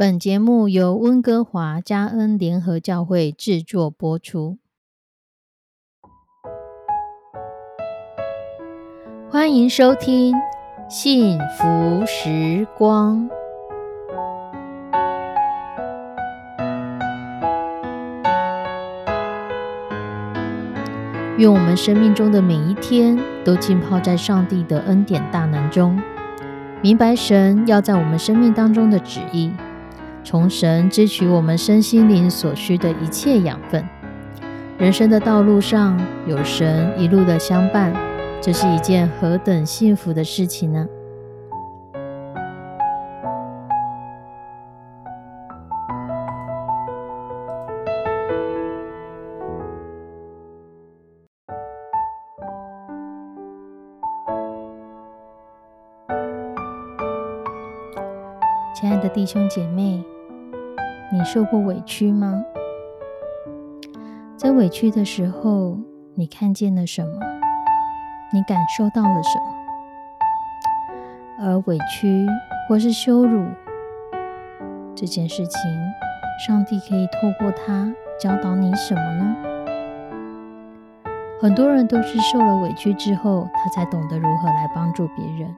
本节目由温哥华加恩联合教会制作播出。欢迎收听《幸福时光》。愿我们生命中的每一天都浸泡在上帝的恩典大能中，明白神要在我们生命当中的旨意，从神支取我们身心灵所需的一切养分。人生的道路上有神一路的相伴，这是一件何等幸福的事情呢？亲爱的弟兄姐妹，你受过委屈吗？在委屈的时候，你看见了什么？你感受到了什么？而委屈或是羞辱这件事情，上帝可以透过它教导你什么呢？很多人都是受了委屈之后，他才懂得如何来帮助别人。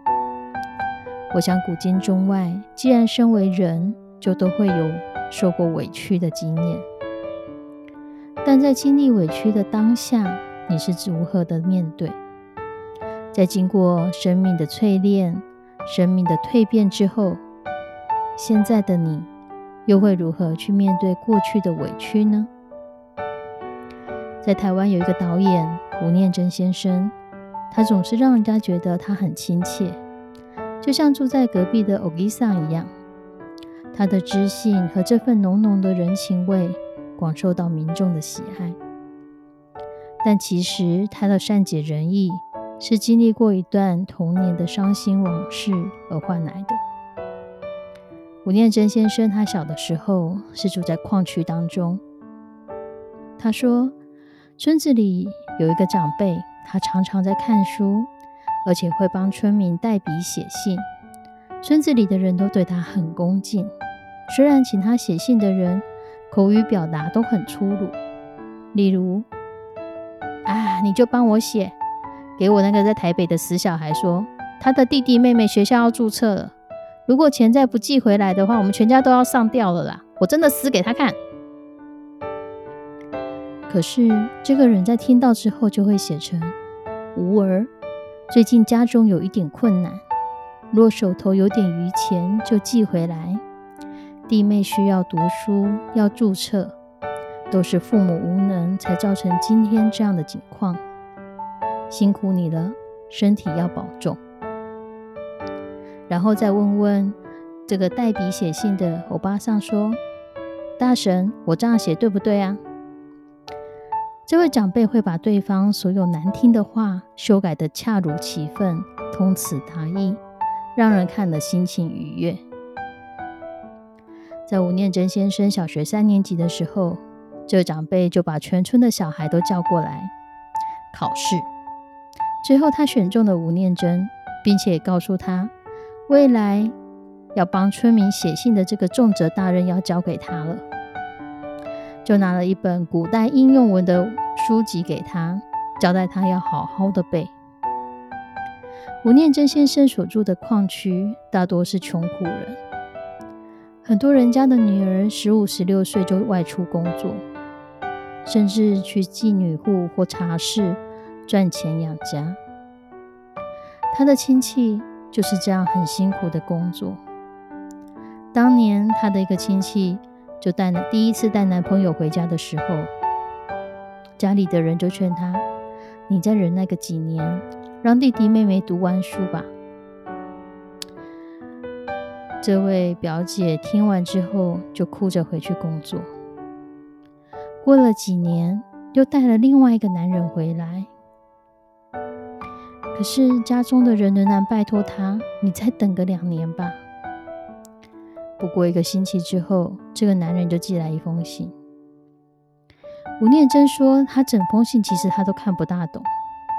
我想，古今中外，既然身为人，就都会有受过委屈的经验。但在经历委屈的当下，你是如何的面对？在经过生命的淬炼、生命的蜕变之后，现在的你又会如何去面对过去的委屈呢？在台湾有一个导演吴念真先生，他总是让人家觉得他很亲切。就像住在隔壁的欧吉桑一样，他的知性和这份浓浓的人情味广受到民众的喜爱。但其实他的善解人意是经历过一段童年的伤心往事而换来的。吴念真先生他小的时候是住在矿区当中，他说村子里有一个长辈，他常常在看书。而且会帮村民代笔写信，村子里的人都对他很恭敬。虽然请他写信的人口语表达都很粗鲁，例如：“啊，你就帮我写，给我那个在台北的死小孩说，他的弟弟妹妹学校要注册了，如果钱再不寄回来的话，我们全家都要上吊了啦！我真的死给他看。”可是这个人在听到之后就会写成“无儿”。最近家中有一点困难，若手头有点余钱，就寄回来。弟妹需要读书，要注册，都是父母无能，才造成今天这样的境况。辛苦你了，身体要保重。然后再问问这个代笔写信的欧巴桑说：“大神，我这样写对不对啊？”这位长辈会把对方所有难听的话修改的恰如其分、通词达意，让人看了心情愉悦。在吴念真先生小学三年级的时候，这个长辈就把全村的小孩都叫过来考试，最后他选中了吴念真，并且告诉他，未来要帮村民写信的这个重责大任要交给他了。就拿了一本古代应用文的书籍给他，交代他要好好的背。吴念真先生所住的矿区大多是穷苦人，很多人家的女儿十五、十六岁就外出工作，甚至去妓女户或茶室赚钱养家。他的亲戚就是这样很辛苦的工作。当年他的一个亲戚。就带第一次带男朋友回家的时候，家里的人就劝他：“你再忍耐个几年，让弟弟妹妹读完书吧。”这位表姐听完之后，就哭着回去工作。过了几年，又带了另外一个男人回来，可是家中的人仍然拜托他：“你再等个两年吧。”不过一个星期之后，这个男人就寄来一封信。吴念真说，他整封信其实他都看不大懂，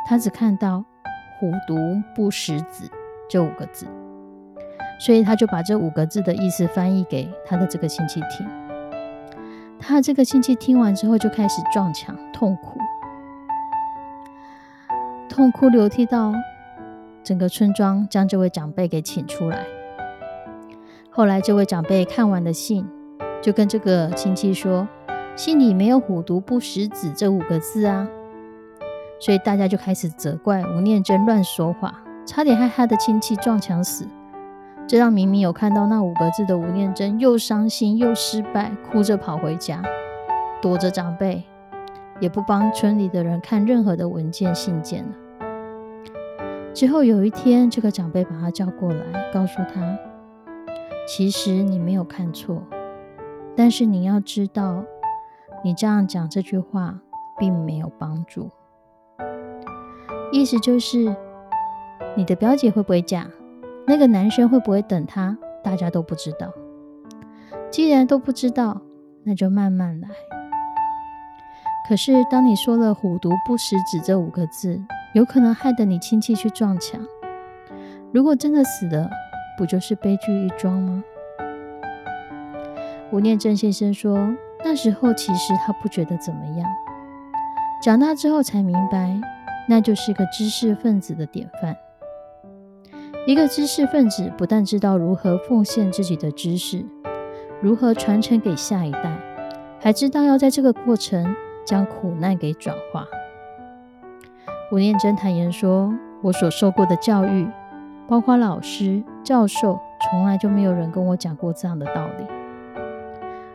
他只看到“虎毒不食子”这五个字。所以他就把这五个字的意思翻译给他的这个亲戚听。他这个亲戚听完之后就开始撞墙痛哭，痛哭流涕到整个村庄将这位长辈给请出来。后来这位长辈看完的信，就跟这个亲戚说：“信里没有‘虎毒不食子’这五个字啊。”所以大家就开始责怪吴念真乱说话，差点害他的亲戚撞墙死。这让明明有看到那五个字的吴念真又伤心又失败，哭着跑回家，躲着长辈，也不帮村里的人看任何的文件信件了。之后有一天，这个长辈把他叫过来，告诉他：“其实你没有看错，但是你要知道，你这样讲这句话并没有帮助。意思就是，你的表姐会不会嫁？”那个男生会不会等他？大家都不知道。既然都不知道，那就慢慢来。可是，当你说了“虎毒不食子”这五个字，有可能害得你亲戚去撞墙。如果真的死了，不就是悲剧一桩吗？吴念真先生说，那时候其实他不觉得怎么样，长大之后才明白，那就是个知识分子的典范。一个知识分子不但知道如何奉献自己的知识，如何传承给下一代，还知道要在这个过程将苦难给转化。吴念真坦言说：“我所受过的教育，包括老师、教授，从来就没有人跟我讲过这样的道理。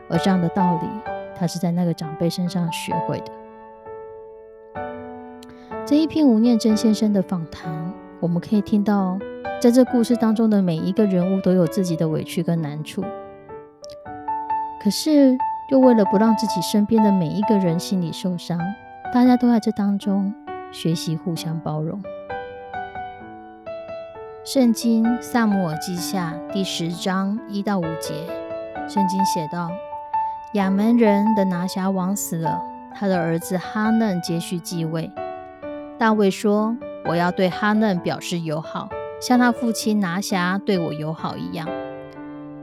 而这样的道理，他是在那个长辈身上学会的。”这一篇吴念真先生的访谈，我们可以听到。在这故事当中的每一个人物都有自己的委屈跟难处，可是又为了不让自己身边的每一个人心里受伤，大家都在这当中学习互相包容。圣经萨姆尔记下第十章一到五节，圣经写道：亚门人的拿辖王死了，他的儿子哈嫩接续继位。大卫说：“我要对哈嫩表示友好。”像他父亲拿辖对我友好一样，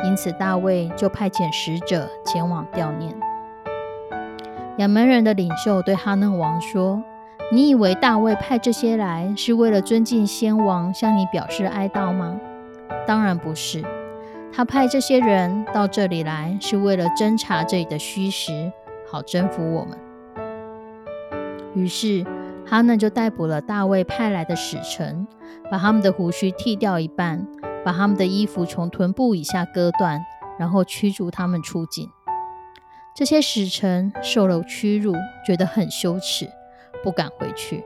因此大卫就派遣使者前往吊念。亚门人的领袖对哈嫩王说：“你以为大卫派这些来是为了尊敬先王，向你表示哀悼吗？当然不是。他派这些人到这里来，是为了侦查这里的虚实，好征服我们。”于是哈嫩就逮捕了大卫派来的使臣。把他们的胡须剃掉一半，把他们的衣服从臀部以下割断，然后驱逐他们出境。这些使臣受了屈辱，觉得很羞耻，不敢回去。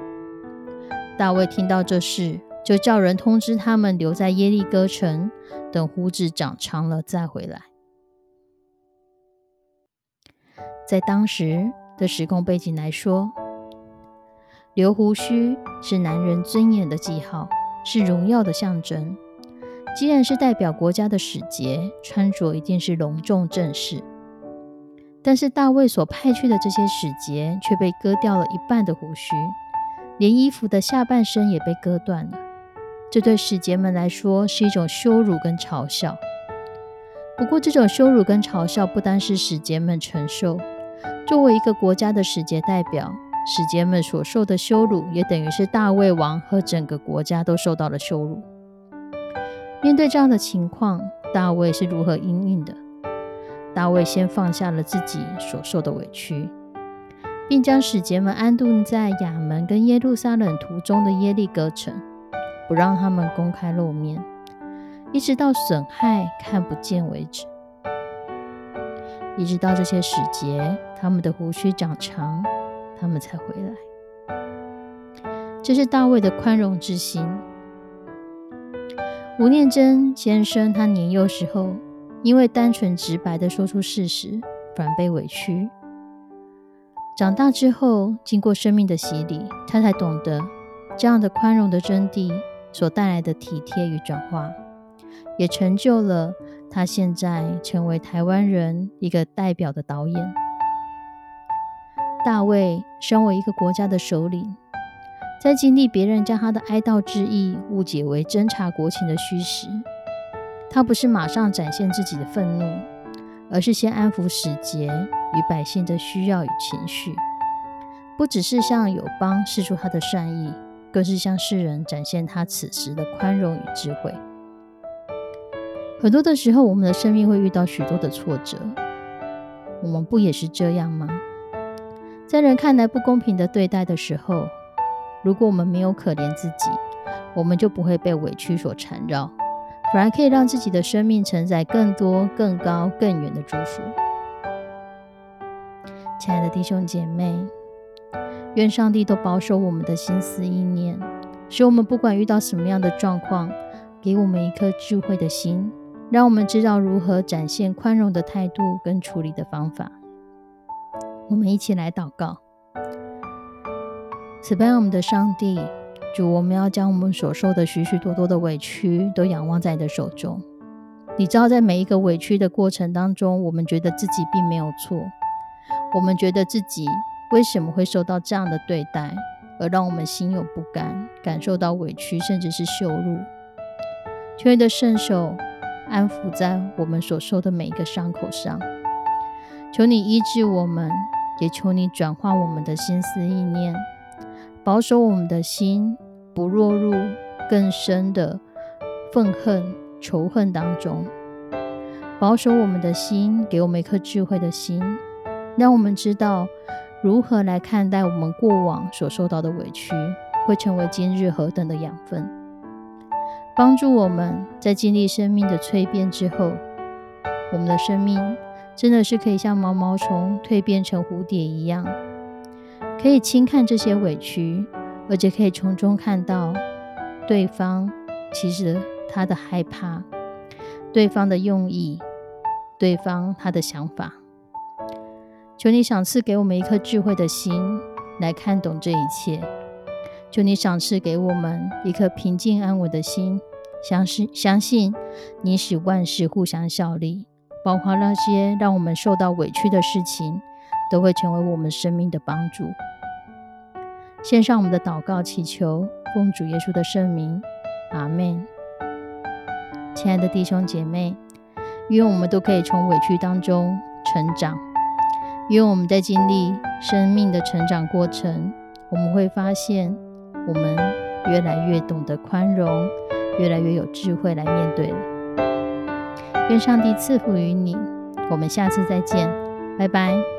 大卫听到这事，就叫人通知他们留在耶利哥城，等胡子长长了再回来。在当时的时空背景来说，留胡须是男人尊严的记号。是荣耀的象征。既然是代表国家的使节，穿着一定是隆重正式。但是大卫所派去的这些使节却被割掉了一半的胡须，连衣服的下半身也被割断了。这对使节们来说是一种羞辱跟嘲笑。不过，这种羞辱跟嘲笑不单是使节们承受，作为一个国家的使节代表。使节们所受的羞辱，也等于是大卫王和整个国家都受到了羞辱。面对这样的情况，大卫是如何应应的？大卫先放下了自己所受的委屈，并将使节们安顿在亚门跟耶路撒冷途中的耶利哥城，不让他们公开露面，一直到损害看不见为止。一直到这些使节，他们的胡须长长。他们才回来。这是大卫的宽容之心。吴念真先生，他年幼时候因为单纯直白的说出事实，反而被委屈。长大之后，经过生命的洗礼，他才懂得这样的宽容的真谛所带来的体贴与转化，也成就了他现在成为台湾人一个代表的导演。大卫身为一个国家的首领，在经历别人将他的哀悼之意误解为侦察国情的虚实，他不是马上展现自己的愤怒，而是先安抚使节与百姓的需要与情绪，不只是向友邦示出他的善意，更是向世人展现他此时的宽容与智慧。很多的时候，我们的生命会遇到许多的挫折，我们不也是这样吗？在人看来不公平的对待的时候，如果我们没有可怜自己，我们就不会被委屈所缠绕，反而可以让自己的生命承载更多、更高、更远的祝福。亲爱的弟兄姐妹，愿上帝都保守我们的心思意念，使我们不管遇到什么样的状况，给我们一颗智慧的心，让我们知道如何展现宽容的态度跟处理的方法。我们一起来祷告。慈悲我们的上帝，主，我们要将我们所受的许许多多的委屈都仰望在你的手中。你知道，在每一个委屈的过程当中，我们觉得自己并没有错，我们觉得自己为什么会受到这样的对待，而让我们心有不甘，感受到委屈，甚至是羞辱。求你的圣手安抚在我们所受的每一个伤口上，求你医治我们，也求你转化我们的心思意念。保守我们的心，不落入更深的愤恨、仇恨当中。保守我们的心，给我们一颗智慧的心，让我们知道如何来看待我们过往所受到的委屈，会成为今日何等的养分，帮助我们在经历生命的蜕变之后，我们的生命真的是可以像毛毛虫蜕变成蝴蝶一样。可以轻看这些委屈，而且可以从中看到对方其实他的害怕，对方的用意，对方他的想法。求你赏赐给我们一颗智慧的心，来看懂这一切。求你赏赐给我们一颗平静安稳的心，相信相信你使万事互相效力，包括那些让我们受到委屈的事情。都会成为我们生命的帮助。献上我们的祷告，祈求奉主耶稣的圣名，阿门。亲爱的弟兄姐妹，愿我们都可以从委屈当中成长。因为我们在经历生命的成长过程，我们会发现我们越来越懂得宽容，越来越有智慧来面对了。愿上帝赐福于你。我们下次再见，拜拜。